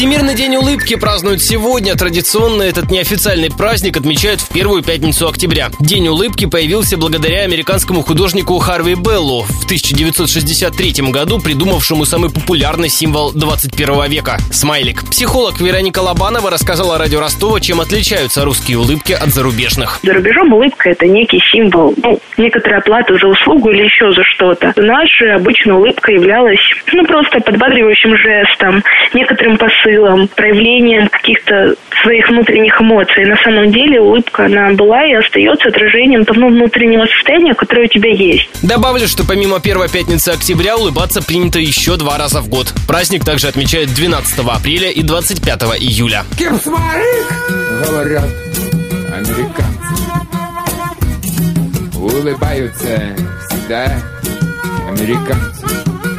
Всемирный день улыбки празднуют сегодня. Традиционно этот неофициальный праздник отмечают в первую пятницу октября. День улыбки появился благодаря американскому художнику Харви Беллу в 1963 году, придумавшему самый популярный символ 21 века – смайлик. Психолог Вероника Лобанова рассказала радио Ростова, чем отличаются русские улыбки от зарубежных. За рубежом улыбка – это некий символ, ну, некоторая плата за услугу или еще за что-то. Наша обычно улыбка являлась, ну, просто подбадривающим жестом, некоторым посылом посылом, проявлением каких-то своих внутренних эмоций. На самом деле улыбка, она была и остается отражением того внутреннего состояния, которое у тебя есть. Добавлю, что помимо первой пятницы октября улыбаться принято еще два раза в год. Праздник также отмечают 12 апреля и 25 июля. Кипсмарик, говорят американцы. Улыбаются всегда американцы.